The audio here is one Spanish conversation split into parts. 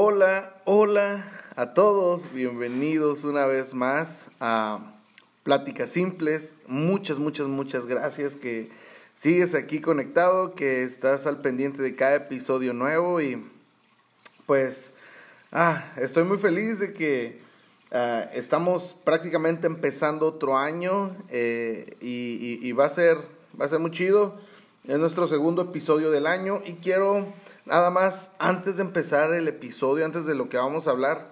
Hola, hola a todos, bienvenidos una vez más a Pláticas Simples. Muchas, muchas, muchas gracias que sigues aquí conectado, que estás al pendiente de cada episodio nuevo y pues ah, estoy muy feliz de que ah, estamos prácticamente empezando otro año eh, y, y va, a ser, va a ser muy chido. Es nuestro segundo episodio del año y quiero nada más antes de empezar el episodio, antes de lo que vamos a hablar,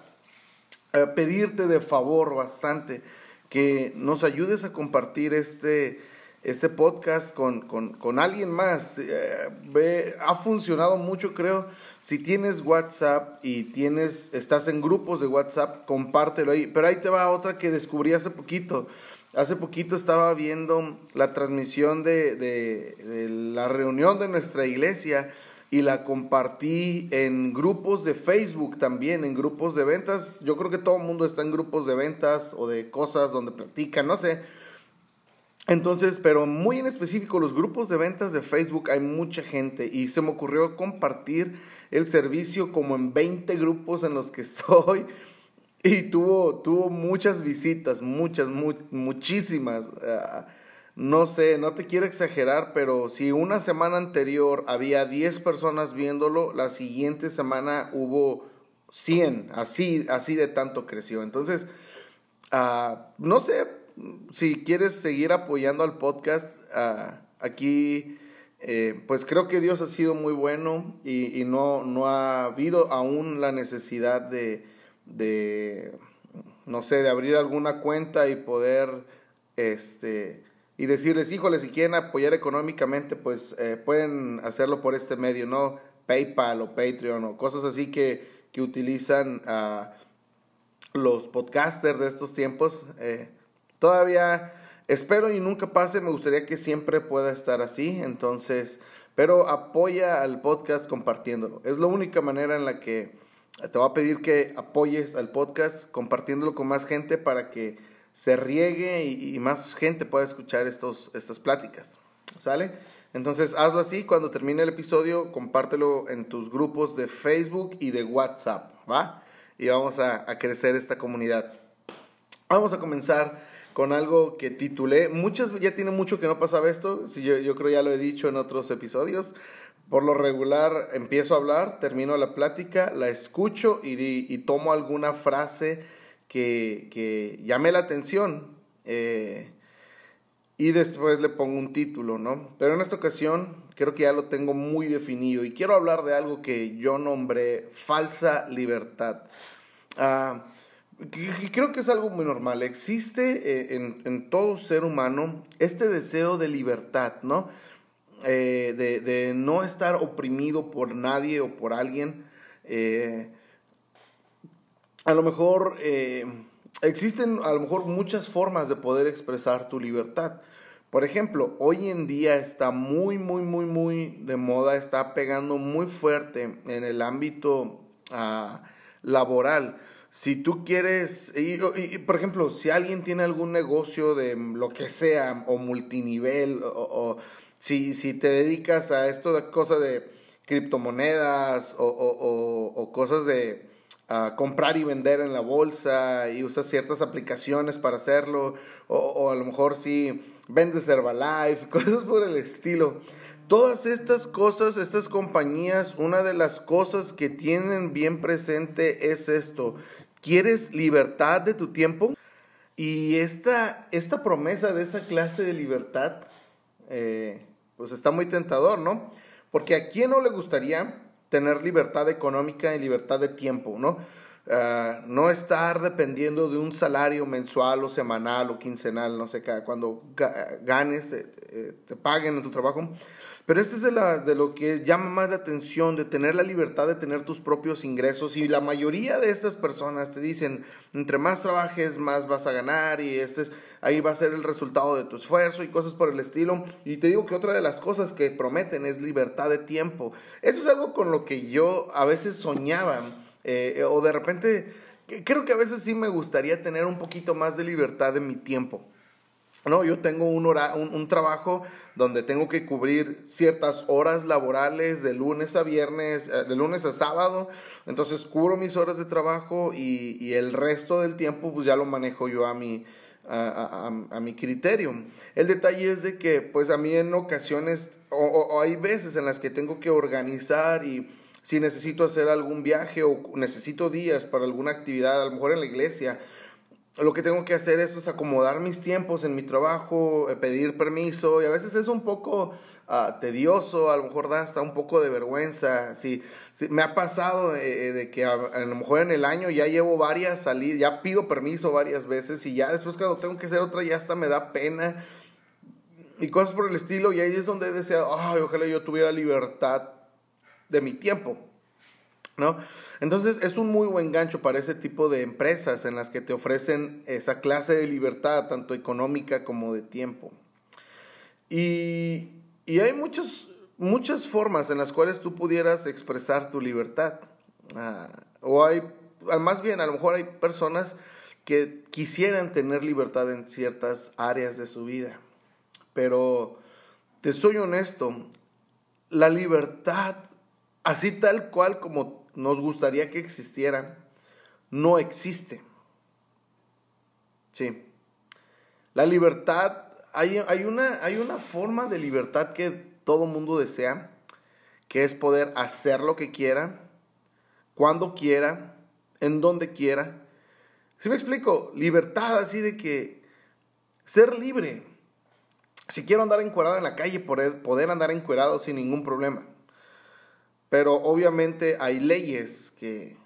eh, pedirte de favor bastante que nos ayudes a compartir este, este podcast con, con, con alguien más. Eh, ve, ha funcionado mucho, creo. Si tienes WhatsApp y tienes, estás en grupos de WhatsApp, compártelo ahí. Pero ahí te va otra que descubrí hace poquito. Hace poquito estaba viendo la transmisión de, de, de la reunión de nuestra iglesia y la compartí en grupos de Facebook también, en grupos de ventas. Yo creo que todo el mundo está en grupos de ventas o de cosas donde platican, no sé. Entonces, pero muy en específico, los grupos de ventas de Facebook hay mucha gente y se me ocurrió compartir el servicio como en 20 grupos en los que estoy y tuvo, tuvo muchas visitas, muchas, muchísimas. Uh, no sé, no te quiero exagerar, pero si una semana anterior había 10 personas viéndolo, la siguiente semana hubo 100, así, así de tanto creció. Entonces, uh, no sé si quieres seguir apoyando al podcast, uh, aquí, eh, pues creo que Dios ha sido muy bueno y, y, no, no ha habido aún la necesidad de, de, no sé, de abrir alguna cuenta y poder, este, y decirles, híjole, si quieren apoyar económicamente, pues eh, pueden hacerlo por este medio, ¿no? PayPal o Patreon o cosas así que, que utilizan uh, los podcasters de estos tiempos. Eh, todavía espero y nunca pase, me gustaría que siempre pueda estar así, entonces, pero apoya al podcast compartiéndolo. Es la única manera en la que te voy a pedir que apoyes al podcast compartiéndolo con más gente para que se riegue y, más gente pueda escuchar estos, estas pláticas. ¿Sale? Entonces hazlo así, cuando termine el episodio, compártelo en tus grupos de Facebook y de WhatsApp, ¿va? Y vamos a, crecer esta comunidad. Vamos a comenzar con algo que titulé, muchas, ya tiene mucho que no pasaba esto, si yo, yo creo ya lo he dicho en otros episodios, por lo regular empiezo a hablar, termino la plática, la escucho y, y tomo alguna frase que, que llame la atención eh, y después le pongo un título, ¿no? Pero en esta ocasión creo que ya lo tengo muy definido y quiero hablar de algo que yo nombré falsa libertad. Ah, y creo que es algo muy normal. Existe eh, en, todo ser humano este deseo de libertad, ¿no? Eh, de, no estar oprimido por nadie o por alguien. A lo mejor eh, existen a lo mejor muchas formas de poder expresar tu libertad. Por ejemplo, hoy en día está muy, muy, muy, muy de moda, está pegando muy fuerte en el ámbito uh, laboral. Si tú quieres, y, por ejemplo, si alguien tiene algún negocio de lo que sea, o multinivel, o, o si, si te dedicas a esto de cosas de criptomonedas, o, o cosas de, a comprar y vender en la bolsa y usas ciertas aplicaciones para hacerlo, o, a lo mejor si vendes Herbalife, cosas por el estilo. Todas estas cosas, estas compañías, una de las cosas que tienen bien presente es esto. ¿Quieres libertad de tu tiempo? Y esta, esta promesa de esa clase de libertad, eh, pues está muy tentador, ¿no? Porque a quién no le gustaría tener libertad económica y libertad de tiempo, ¿no? Uh, no estar dependiendo de un salario mensual o semanal o quincenal, no sé, cuando ganes, te, te, paguen en tu trabajo. Pero este es de, la, de lo que llama más la atención, de tener la libertad de tener tus propios ingresos. Y la mayoría de estas personas te dicen, entre más trabajes, más vas a ganar y este es, ahí va a ser el resultado de tu esfuerzo y cosas por el estilo. Y te digo que otra de las cosas que prometen es libertad de tiempo. Eso es algo con lo que yo a veces soñaba eh, o de repente creo que a veces sí me gustaría tener un poquito más de libertad en mi tiempo. No, yo tengo un, un, trabajo donde tengo que cubrir ciertas horas laborales de lunes a viernes, eh, de lunes a sábado. Entonces cubro mis horas de trabajo y, y el resto del tiempo pues ya lo manejo yo a mi, a, a, mi criterio. El detalle es de que pues a mí en ocasiones o hay veces en las que tengo que organizar y si necesito hacer algún viaje o necesito días para alguna actividad, a lo mejor en la iglesia lo que tengo que hacer es pues, acomodar mis tiempos en mi trabajo, eh, pedir permiso y a veces es un poco ah, tedioso, a lo mejor da hasta un poco de vergüenza. Sí, me ha pasado eh, eh, de que a, lo mejor en el año ya llevo varias salidas, ya pido permiso varias veces y ya después cuando tengo que hacer otra ya hasta me da pena y cosas por el estilo y ahí es donde he deseado, ay, ojalá yo tuviera libertad de mi tiempo. ¿No? Entonces es un muy buen gancho para ese tipo de empresas en las que te ofrecen esa clase de libertad, tanto económica como de tiempo. Y, hay muchos, muchas formas en las cuales tú pudieras expresar tu libertad. Ah, o hay, más bien, a lo mejor hay personas que quisieran tener libertad en ciertas áreas de su vida. Pero te soy honesto, la libertad, así tal cual como nos gustaría que existiera, no existe. Sí. La libertad, hay, hay, una, hay una forma de libertad que todo mundo desea, que es poder hacer lo que quiera, cuando quiera, en donde quiera. Si me explico? Libertad así de que ser libre. Si quiero andar encuerado en la calle, poder andar encuerado sin ningún problema. Pero obviamente hay leyes que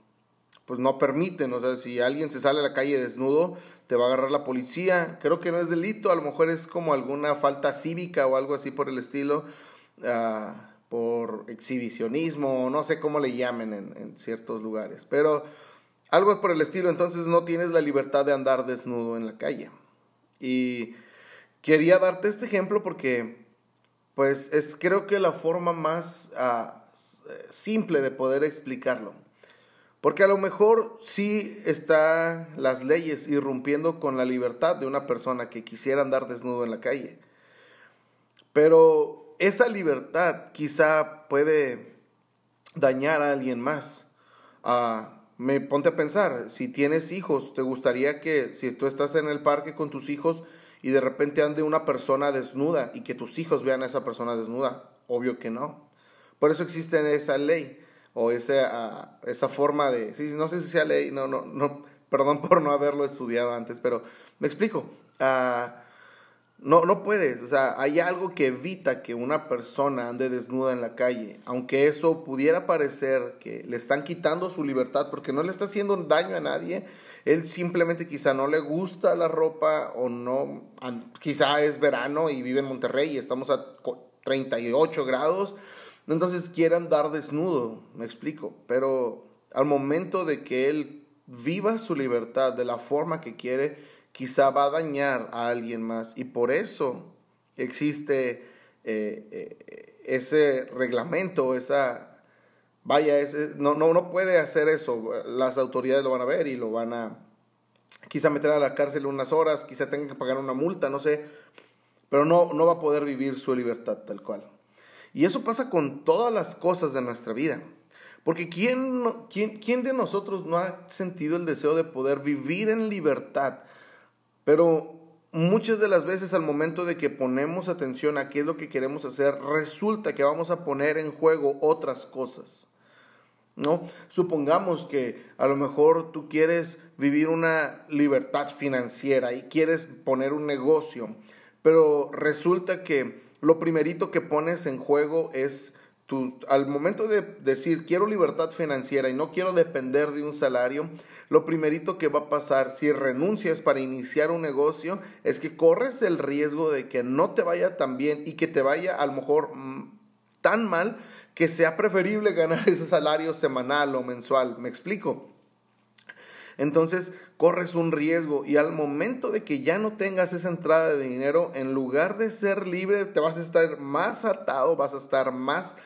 pues no permiten, o sea, si alguien se sale a la calle desnudo, te va a agarrar la policía. Creo que no es delito, a lo mejor es como alguna falta cívica o algo así por el estilo, ah, por exhibicionismo, no sé cómo le llamen en, en ciertos lugares, pero algo por el estilo, entonces no tienes la libertad de andar desnudo en la calle. Y quería darte este ejemplo porque, pues, es creo que la forma más... Uh, simple de poder explicarlo. Porque a lo mejor sí está las leyes irrumpiendo con la libertad de una persona que quisiera andar desnudo en la calle. Pero esa libertad quizá puede dañar a alguien más. Ah, me ponte a pensar, si tienes hijos, ¿te gustaría que si tú estás en el parque con tus hijos y de repente ande una persona desnuda y que tus hijos vean a esa persona desnuda? Obvio que no. Por eso existe esa ley o esa, ah, esa forma de, sí, no sé si sea ley, no, no, no, perdón por no haberlo estudiado antes, pero me explico. Ah, no, no puedes, o sea, hay algo que evita que una persona ande desnuda en la calle, aunque eso pudiera parecer que le están quitando su libertad porque no le está haciendo daño a nadie, él simplemente quizá no le gusta la ropa o no, quizá es verano y vive en Monterrey y estamos a 38 grados, entonces quiere andar desnudo, me explico, pero al momento de que él viva su libertad de la forma que quiere, quizá va a dañar a alguien más. Y por eso existe eh, eh, ese reglamento, esa, vaya, ese, no, no, no puede hacer eso, las autoridades lo van a ver y lo van a quizá meter a la cárcel unas horas, quizá tenga que pagar una multa, no sé, pero no, no va a poder vivir su libertad tal cual. Y eso pasa con todas las cosas de nuestra vida. Porque ¿quién, quién, quién de nosotros no ha sentido el deseo de poder vivir en libertad? Pero muchas de las veces al momento de que ponemos atención a qué es lo que queremos hacer, resulta que vamos a poner en juego otras cosas. ¿No? Supongamos que a lo mejor tú quieres vivir una libertad financiera y quieres poner un negocio, pero resulta que lo primerito que pones en juego es tu, al momento de decir quiero libertad financiera y no quiero depender de un salario, lo primerito que va a pasar si renuncias para iniciar un negocio es que corres el riesgo de que no te vaya tan bien y que te vaya a lo mejor mm, tan mal que sea preferible ganar ese salario semanal o mensual. ¿Me explico? Entonces corres un riesgo y al momento de que ya no tengas esa entrada de dinero, en lugar de ser libre, te vas a estar más atado, vas a estar más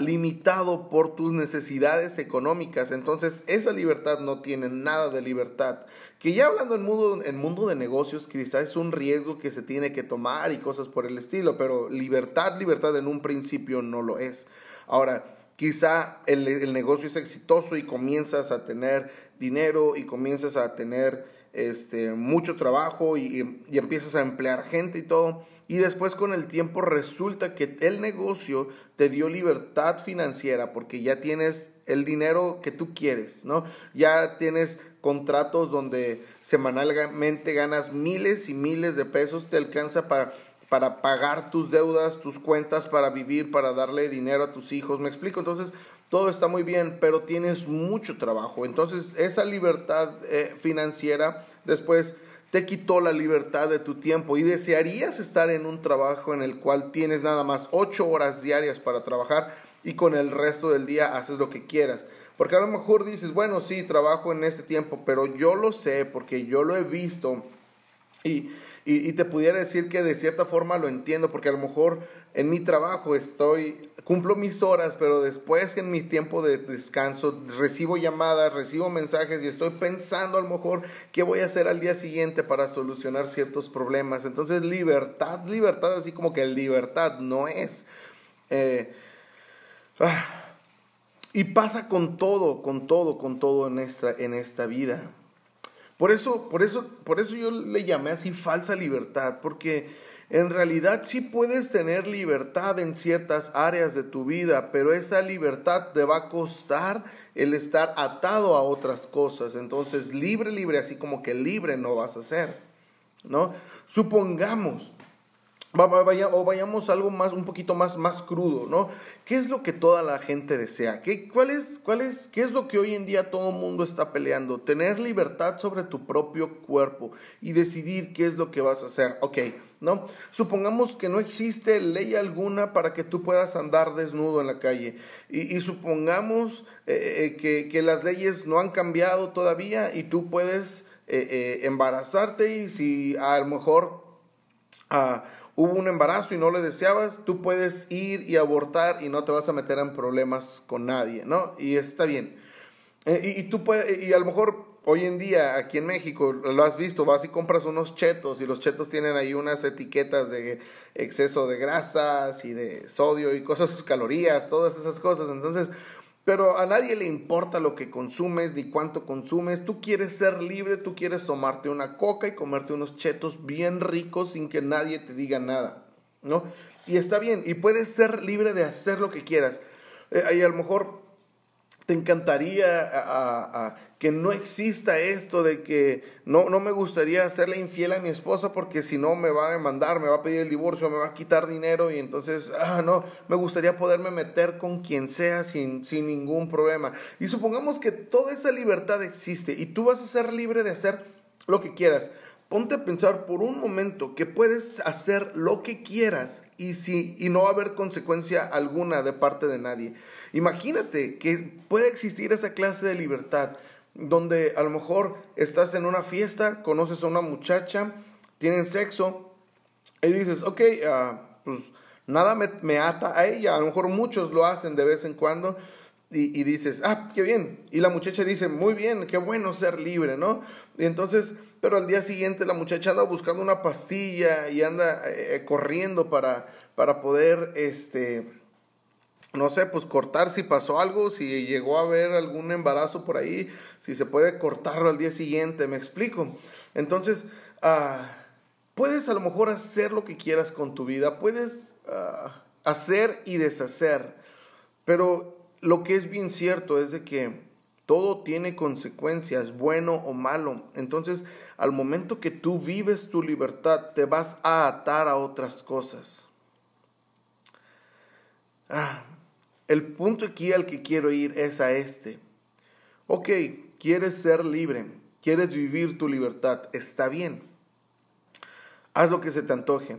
limitado por tus necesidades económicas. Entonces, esa libertad no tiene nada de libertad. Que ya hablando en mundo, en mundo de negocios, quizás es un riesgo que se tiene que tomar y cosas por el estilo, pero libertad, libertad en un principio no lo es. Ahora, quizá el, el negocio es exitoso y comienzas a tener dinero y comienzas a tener este, mucho trabajo y, y empiezas a emplear gente y todo y después con el tiempo resulta que el negocio te dio libertad financiera porque ya tienes el dinero que tú quieres, ¿no? Ya tienes contratos donde semanalmente ganas miles y miles de pesos, te alcanza para para pagar tus deudas, tus cuentas, para vivir, para darle dinero a tus hijos. ¿Me explico? Entonces, todo está muy bien, pero tienes mucho trabajo. Entonces, esa libertad eh, financiera después te quitó la libertad de tu tiempo y desearías estar en un trabajo en el cual tienes nada más ocho horas diarias para trabajar y con el resto del día haces lo que quieras. Porque a lo mejor dices, bueno, sí, trabajo en este tiempo, pero yo lo sé porque yo lo he visto y, y, te pudiera decir que de cierta forma lo entiendo, porque a lo mejor en mi trabajo estoy, cumplo mis horas, pero después en mi tiempo de descanso recibo llamadas, recibo mensajes y estoy pensando a lo mejor qué voy a hacer al día siguiente para solucionar ciertos problemas. Entonces libertad, libertad, así como que libertad no es. Eh, ah, y pasa con todo, con todo, con todo en esta, en esta vida. Por eso, por eso, por eso yo le llamé así falsa libertad, porque en realidad sí puedes tener libertad en ciertas áreas de tu vida, pero esa libertad te va a costar el estar atado a otras cosas. Entonces, libre, libre, así como que libre no vas a ser, ¿no? Supongamos o vayamos a algo más, un poquito más, más crudo, ¿no? ¿Qué es lo que toda la gente desea? ¿Qué, cuál es, cuál es, ¿Qué es lo que hoy en día todo el mundo está peleando? Tener libertad sobre tu propio cuerpo y decidir qué es lo que vas a hacer. Ok, ¿no? Supongamos que no existe ley alguna para que tú puedas andar desnudo en la calle. Y, supongamos eh, eh, que, las leyes no han cambiado todavía y tú puedes eh, embarazarte y si a lo mejor... Ah, hubo un embarazo y no le deseabas, tú puedes ir y abortar y no te vas a meter en problemas con nadie, ¿no? Y está bien. Eh, y, tú puedes, y a lo mejor hoy en día aquí en México lo has visto, vas y compras unos chetos y los chetos tienen ahí unas etiquetas de exceso de grasas y de sodio y cosas, calorías, todas esas cosas. Entonces, pero a nadie le importa lo que consumes ni cuánto consumes. Tú quieres ser libre, tú quieres tomarte una coca y comerte unos chetos bien ricos sin que nadie te diga nada, ¿no? Y está bien, y puedes ser libre de hacer lo que quieras. Eh, y a lo mejor te encantaría que no exista esto de que no, no me gustaría hacerle infiel a mi esposa porque si no me va a demandar, me va a pedir el divorcio, me va a quitar dinero y entonces, ah, no, me gustaría poderme meter con quien sea sin, sin ningún problema. Y supongamos que toda esa libertad existe y tú vas a ser libre de hacer lo que quieras. Ponte a pensar por un momento que puedes hacer lo que quieras y, si, y no va a haber consecuencia alguna de parte de nadie. Imagínate que puede existir esa clase de libertad donde a lo mejor estás en una fiesta, conoces a una muchacha, tienen sexo y dices, ok, uh, pues nada me, me, ata a ella, a lo mejor muchos lo hacen de vez en cuando y, y, dices, ah, qué bien. Y la muchacha dice, muy bien, qué bueno ser libre, ¿no? Y entonces pero al día siguiente la muchacha anda buscando una pastilla y anda eh, corriendo para, para poder, este, no sé, pues cortar si pasó algo, si llegó a haber algún embarazo por ahí, si se puede cortarlo al día siguiente, me explico. Entonces, ah, puedes a lo mejor hacer lo que quieras con tu vida, puedes ah, hacer y deshacer, pero lo que es bien cierto es de que todo tiene consecuencias, bueno o malo. Entonces, al momento que tú vives tu libertad, te vas a atar a otras cosas. Ah, el punto aquí al que quiero ir es a este. Ok, quieres ser libre, quieres vivir tu libertad, está bien. Haz lo que se te antoje.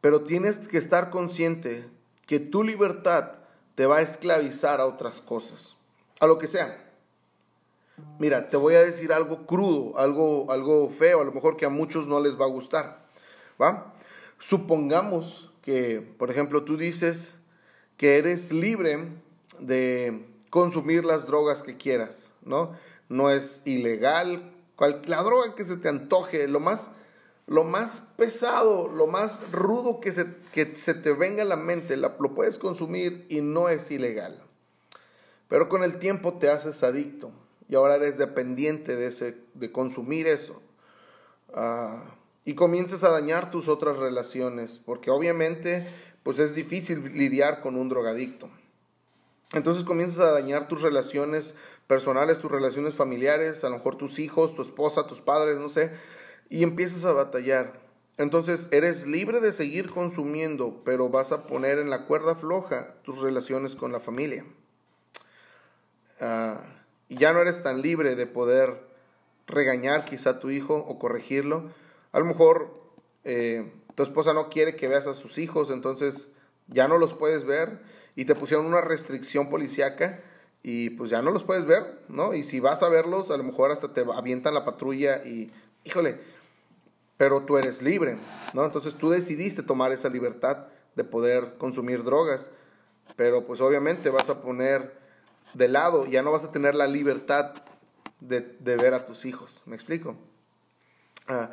Pero tienes que estar consciente que tu libertad te va a esclavizar a otras cosas a lo que sea. Mira, te voy a decir algo crudo, algo, algo feo, a lo mejor que a muchos no les va a gustar. ¿Va? Supongamos que, por ejemplo, tú dices que eres libre de consumir las drogas que quieras, ¿no? No es ilegal, la droga que se te antoje, lo más, lo más pesado, lo más rudo que se, que se te venga a la mente, lo puedes consumir y no es ilegal. Pero con el tiempo te haces adicto y ahora eres dependiente de, ese, de consumir eso. Ah, y comienzas a dañar tus otras relaciones, porque obviamente pues es difícil lidiar con un drogadicto. Entonces comienzas a dañar tus relaciones personales, tus relaciones familiares, a lo mejor tus hijos, tu esposa, tus padres, no sé, y empiezas a batallar. Entonces eres libre de seguir consumiendo, pero vas a poner en la cuerda floja tus relaciones con la familia. Ah, y ya no eres tan libre de poder regañar quizá a tu hijo o corregirlo. A lo mejor eh, tu esposa no quiere que veas a sus hijos, entonces ya no los puedes ver y te pusieron una restricción policíaca y pues ya no los puedes ver, ¿no? Y si vas a verlos, a lo mejor hasta te avientan la patrulla y, híjole, pero tú eres libre, ¿no? Entonces tú decidiste tomar esa libertad de poder consumir drogas, pero pues obviamente vas a poner de lado, ya no vas a tener la libertad de, ver a tus hijos, ¿me explico? Ah,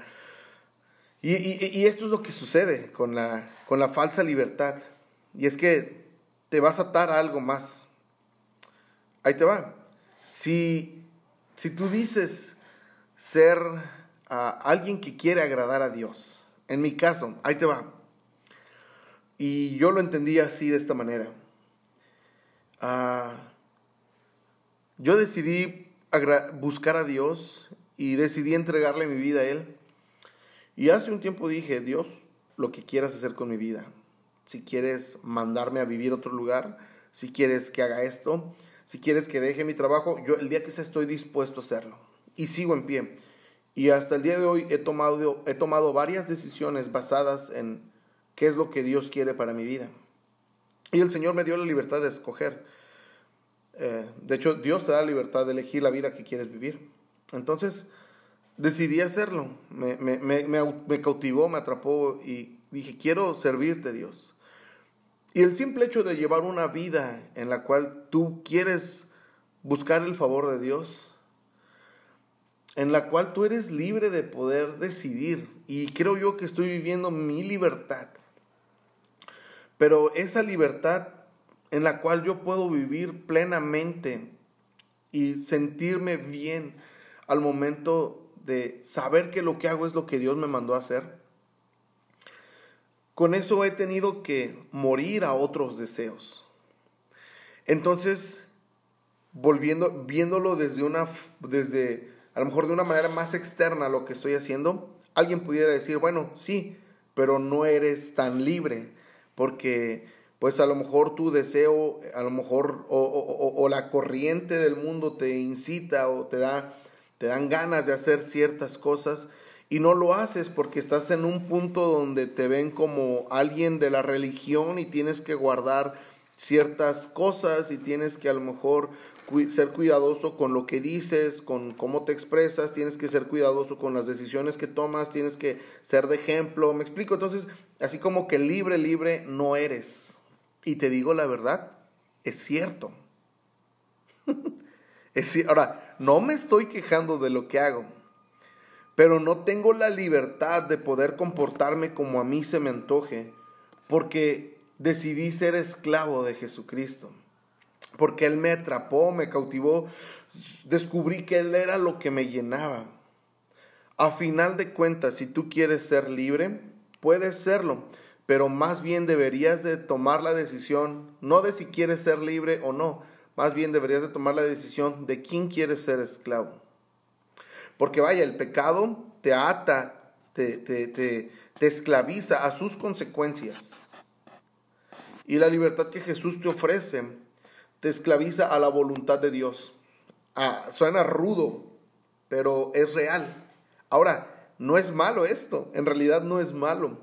y, y, esto es lo que sucede con la, con la falsa libertad, y es que te vas a atar a algo más. Ahí te va. Si, si tú dices ser alguien que quiere agradar a Dios, en mi caso, ahí te va. Y yo lo entendí así de esta manera. Ah, yo decidí buscar a Dios y decidí entregarle mi vida a Él. Y hace un tiempo dije, Dios, lo que quieras hacer con mi vida si quieres mandarme a vivir a otro lugar, si quieres que haga esto, si quieres que deje mi trabajo, yo el día que sea estoy dispuesto a hacerlo. Y sigo en pie. Y hasta el día de hoy he tomado, he tomado varias decisiones basadas en qué es lo que Dios quiere para mi vida. Y el Señor me dio la libertad de escoger. Eh, de hecho, Dios te da la libertad de elegir la vida que quieres vivir. Entonces, decidí hacerlo. Me, me, cautivó, me atrapó y dije, quiero servirte, Dios. Y el simple hecho de llevar una vida en la cual tú quieres buscar el favor de Dios, en la cual tú eres libre de poder decidir, y creo yo que estoy viviendo mi libertad, pero esa libertad en la cual yo puedo vivir plenamente y sentirme bien al momento de saber que lo que hago es lo que Dios me mandó a hacer, con eso he tenido que morir a otros deseos. Entonces, volviendo, viéndolo desde una, desde, a lo mejor de una manera más externa a lo que estoy haciendo, alguien pudiera decir, bueno, sí, pero no eres tan libre, porque pues a lo mejor tu deseo, a lo mejor, o, o la corriente del mundo te incita o te da, te dan ganas de hacer ciertas cosas, y no lo haces porque estás en un punto donde te ven como alguien de la religión y tienes que guardar ciertas cosas y tienes que a lo mejor ser cuidadoso con lo que dices, con cómo te expresas, tienes que ser cuidadoso con las decisiones que tomas, tienes que ser de ejemplo, me explico, entonces así como que libre, libre no eres. Y te digo la verdad, es cierto. es, ahora, no me estoy quejando de lo que hago, pero no tengo la libertad de poder comportarme como a mí se me antoje, porque decidí ser esclavo de Jesucristo, porque Él me atrapó, me cautivó, descubrí que Él era lo que me llenaba. A final de cuentas, si tú quieres ser libre, puedes serlo, pero más bien deberías de tomar la decisión, no de si quieres ser libre o no, más bien deberías de tomar la decisión de quién quieres ser esclavo. Porque vaya, el pecado te ata, te, te, te, esclaviza a sus consecuencias. Y la libertad que Jesús te ofrece te esclaviza a la voluntad de Dios. Ah, suena rudo, pero es real. Ahora, no es malo esto, en realidad no es malo.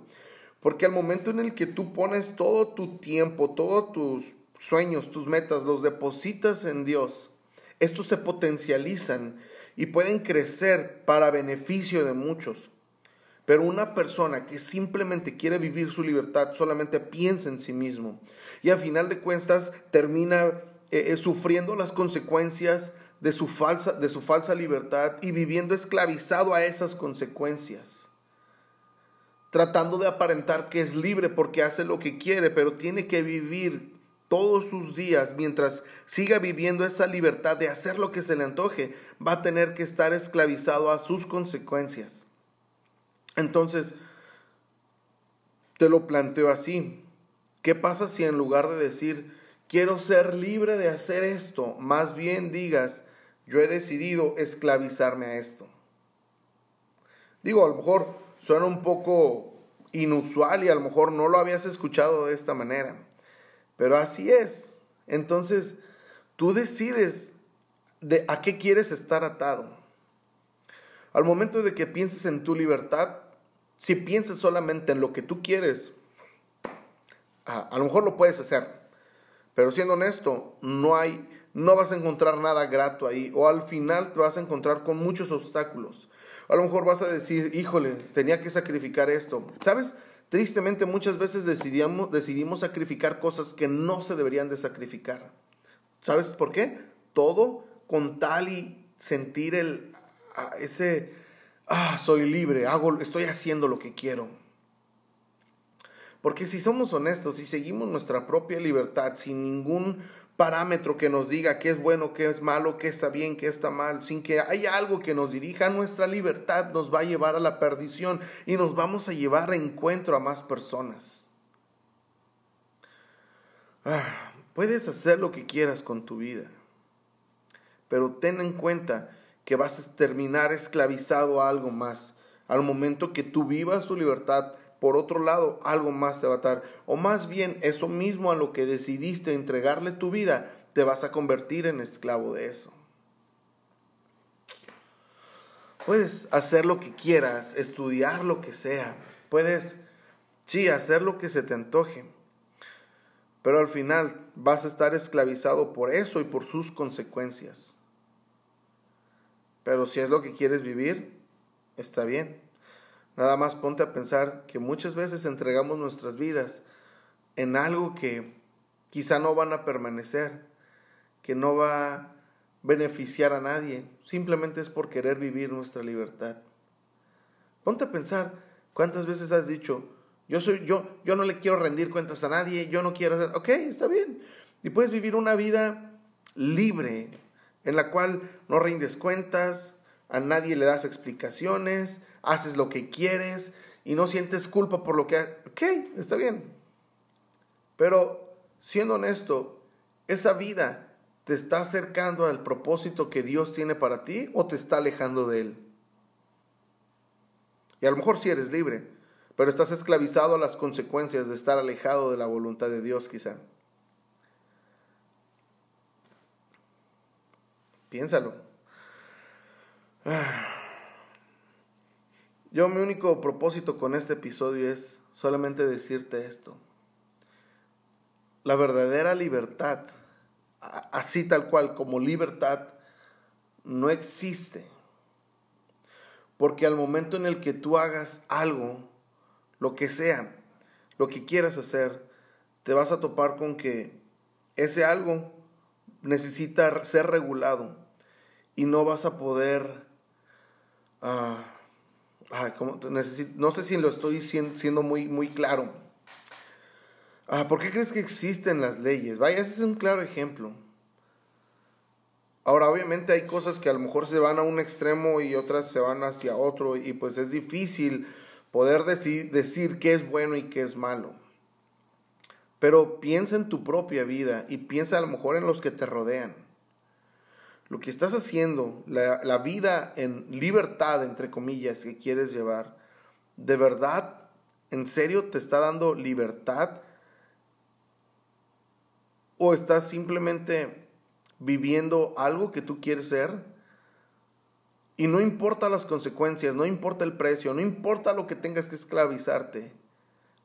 Porque al momento en el que tú pones todo tu tiempo, todos tus sueños, tus metas, los depositas en Dios, estos se potencializan y pueden crecer para beneficio de muchos. Pero una persona que simplemente quiere vivir su libertad solamente piensa en sí mismo y a final de cuentas termina eh, eh, sufriendo las consecuencias de su, falsa, de su falsa libertad y viviendo esclavizado a esas consecuencias. Tratando de aparentar que es libre porque hace lo que quiere, pero tiene que vivir todos sus días, mientras siga viviendo esa libertad de hacer lo que se le antoje, va a tener que estar esclavizado a sus consecuencias. Entonces, te lo planteo así. ¿Qué pasa si en lugar de decir, quiero ser libre de hacer esto, más bien digas, yo he decidido esclavizarme a esto? Digo, a lo mejor suena un poco inusual y a lo mejor no lo habías escuchado de esta manera. Pero así es. Entonces, tú decides de a qué quieres estar atado. Al momento de que pienses en tu libertad, si piensas solamente en lo que tú quieres, a, a lo mejor lo puedes hacer. Pero siendo honesto, no hay, no vas a encontrar nada grato ahí. O al final te vas a encontrar con muchos obstáculos. A lo mejor vas a decir, híjole, tenía que sacrificar esto. ¿Sabes? Tristemente muchas veces decidimos, decidimos sacrificar cosas que no se deberían de sacrificar. ¿Sabes por qué? Todo con tal y sentir el, ah, ese, ah, soy libre, hago, estoy haciendo lo que quiero. Porque si somos honestos, si seguimos nuestra propia libertad sin ningún parámetro que nos diga qué es bueno, qué es malo, qué está bien, qué está mal, sin que haya algo que nos dirija, nuestra libertad nos va a llevar a la perdición y nos vamos a llevar a encuentro a más personas. Ah, puedes hacer lo que quieras con tu vida, pero ten en cuenta que vas a terminar esclavizado a algo más. Al momento que tú vivas tu libertad, por otro lado, algo más te va a dar. O más bien, eso mismo a lo que decidiste entregarle tu vida, te vas a convertir en esclavo de eso. Puedes hacer lo que quieras, estudiar lo que sea. Puedes, sí, hacer lo que se te antoje. Pero al final vas a estar esclavizado por eso y por sus consecuencias. Pero si es lo que quieres vivir, está bien. Nada más ponte a pensar que muchas veces entregamos nuestras vidas en algo que quizá no van a permanecer, que no va a beneficiar a nadie, simplemente es por querer vivir nuestra libertad. Ponte a pensar cuántas veces has dicho, yo soy yo, yo no le quiero rendir cuentas a nadie, yo no quiero hacer, ok, está bien. Y puedes vivir una vida libre en la cual no rindes cuentas, a nadie le das explicaciones, haces lo que quieres y no sientes culpa por lo que... Ok, está bien. Pero siendo honesto, ¿esa vida te está acercando al propósito que Dios tiene para ti o te está alejando de Él? Y a lo mejor sí eres libre, pero estás esclavizado a las consecuencias de estar alejado de la voluntad de Dios quizá. Piénsalo. Yo mi único propósito con este episodio es solamente decirte esto. La verdadera libertad, así tal cual como libertad, no existe. Porque al momento en el que tú hagas algo, lo que sea, lo que quieras hacer, te vas a topar con que ese algo necesita ser regulado y no vas a poder uh, no sé si lo estoy siendo muy, muy claro. Ah, ¿Por qué crees que existen las leyes? Vaya, ese es un claro ejemplo. Ahora, obviamente hay cosas que a lo mejor se van a un extremo y otras se van hacia otro y pues es difícil poder decir, decir qué es bueno y qué es malo. Pero piensa en tu propia vida y piensa a lo mejor en los que te rodean lo que estás haciendo, la, vida en libertad, entre comillas, que quieres llevar, ¿de verdad, en serio, te está dando libertad? ¿O estás simplemente viviendo algo que tú quieres ser? Y no importa las consecuencias, no importa el precio, no importa lo que tengas que esclavizarte,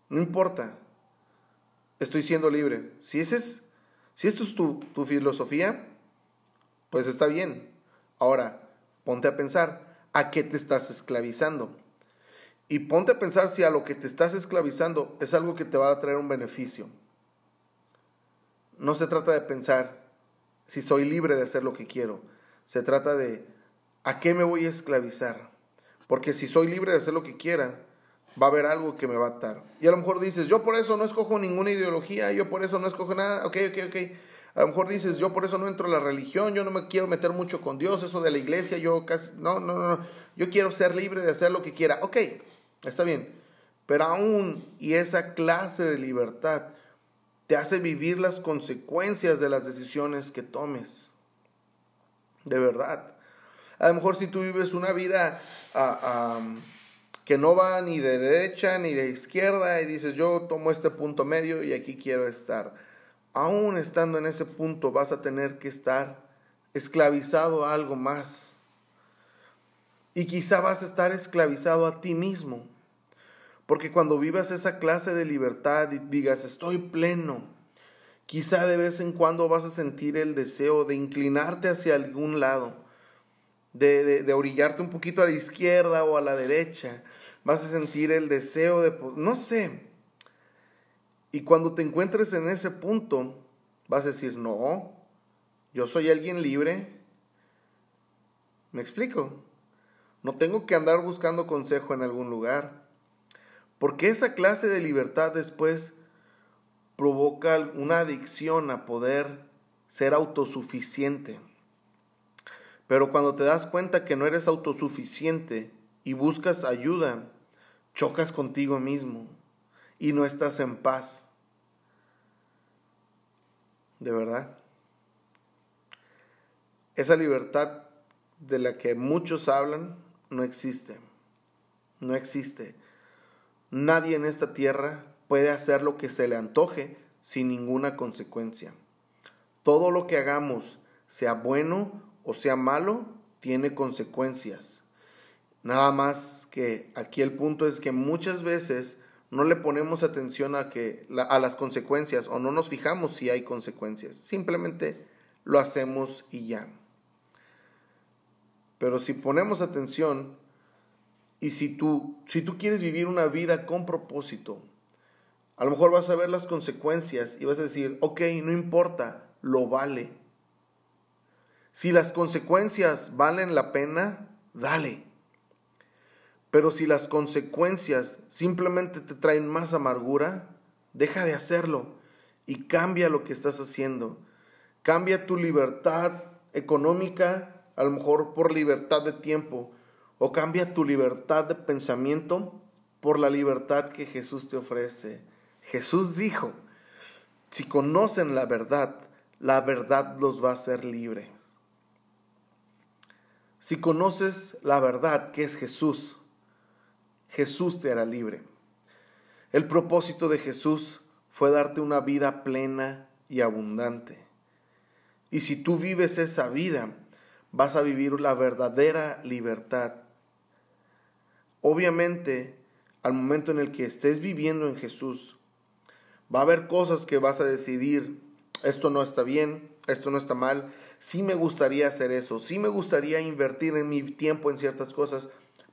no importa. Estoy siendo libre. Si, ese es, si esto es tu, tu filosofía, pues está bien. Ahora, ponte a pensar, ¿a qué te estás esclavizando? Y ponte a pensar si a lo que te estás esclavizando es algo que te va a traer un beneficio. No se trata de pensar si soy libre de hacer lo que quiero. Se trata de a qué me voy a esclavizar. Porque si soy libre de hacer lo que quiera, va a haber algo que me va a atar. Y a lo mejor dices, yo por eso no escojo ninguna ideología, yo por eso no escojo nada. Ok, ok, ok. A lo mejor dices, yo por eso no entro a la religión, yo no me quiero meter mucho con Dios, eso de la iglesia, yo casi, no, no, no, yo quiero ser libre de hacer lo que quiera. Ok, está bien. Pero aún, y esa clase de libertad te hace vivir las consecuencias de las decisiones que tomes. De verdad. A lo mejor si tú vives una vida ah, que no va ni de derecha ni de izquierda y dices, yo tomo este punto medio y aquí quiero estar aún estando en ese punto vas a tener que estar esclavizado a algo más. Y quizá vas a estar esclavizado a ti mismo. Porque cuando vivas esa clase de libertad y digas, estoy pleno, quizá de vez en cuando vas a sentir el deseo de inclinarte hacia algún lado, de, de, orillarte un poquito a la izquierda o a la derecha. Vas a sentir el deseo de, no sé, y cuando te encuentres en ese punto, vas a decir, no, yo soy alguien libre. ¿Me explico? No tengo que andar buscando consejo en algún lugar. Porque esa clase de libertad después provoca una adicción a poder ser autosuficiente. Pero cuando te das cuenta que no eres autosuficiente y buscas ayuda, chocas contigo mismo y no estás en paz. De verdad. Esa libertad de la que muchos hablan no existe. No existe. Nadie en esta tierra puede hacer lo que se le antoje sin ninguna consecuencia. Todo lo que hagamos, sea bueno o sea malo, tiene consecuencias. Nada más que aquí el punto es que muchas veces no le ponemos atención a, que, a las consecuencias o no nos fijamos si hay consecuencias. Simplemente lo hacemos y ya. Pero si ponemos atención y si tú, si tú quieres vivir una vida con propósito, a lo mejor vas a ver las consecuencias y vas a decir, ok, no importa, lo vale. Si las consecuencias valen la pena, dale. Pero si las consecuencias simplemente te traen más amargura, deja de hacerlo y cambia lo que estás haciendo. Cambia tu libertad económica, a lo mejor por libertad de tiempo, o cambia tu libertad de pensamiento por la libertad que Jesús te ofrece. Jesús dijo, si conocen la verdad, la verdad los va a hacer libre. Si conoces la verdad que es Jesús, Jesús te hará libre. El propósito de Jesús fue darte una vida plena y abundante. Y si tú vives esa vida, vas a vivir la verdadera libertad. Obviamente, al momento en el que estés viviendo en Jesús, va a haber cosas que vas a decidir, esto no está bien, esto no está mal, sí me gustaría hacer eso, sí me gustaría invertir en mi tiempo en ciertas cosas,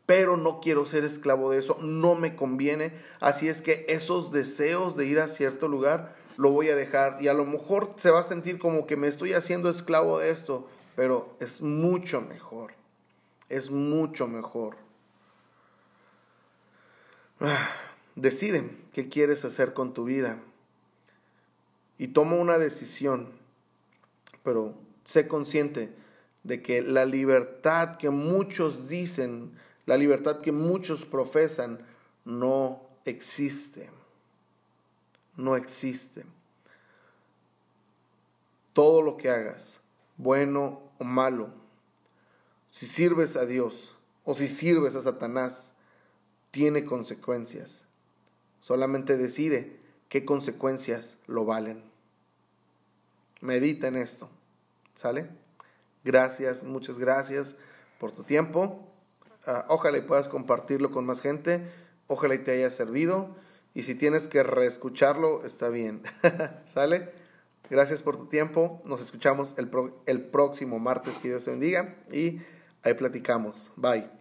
pero no quiero ser esclavo de eso, no me conviene. Así es que esos deseos de ir a cierto lugar lo voy a dejar y a lo mejor se va a sentir como que me estoy haciendo esclavo de esto, pero es mucho mejor, es mucho mejor. Ah, decide qué quieres hacer con tu vida y toma una decisión, pero sé consciente de que la libertad que muchos dicen la libertad que muchos profesan no existe. No existe. Todo lo que hagas, bueno o malo, si sirves a Dios o si sirves a Satanás, tiene consecuencias. Solamente decide qué consecuencias lo valen. Medita en esto. ¿Sale? Gracias, muchas gracias por tu tiempo. Ah, ojalá y puedas compartirlo con más gente. Ojalá y te haya servido. Y si tienes que reescucharlo, está bien. ¿Sale? Gracias por tu tiempo. Nos escuchamos el, el próximo martes. Que Dios te bendiga. Y ahí platicamos. Bye.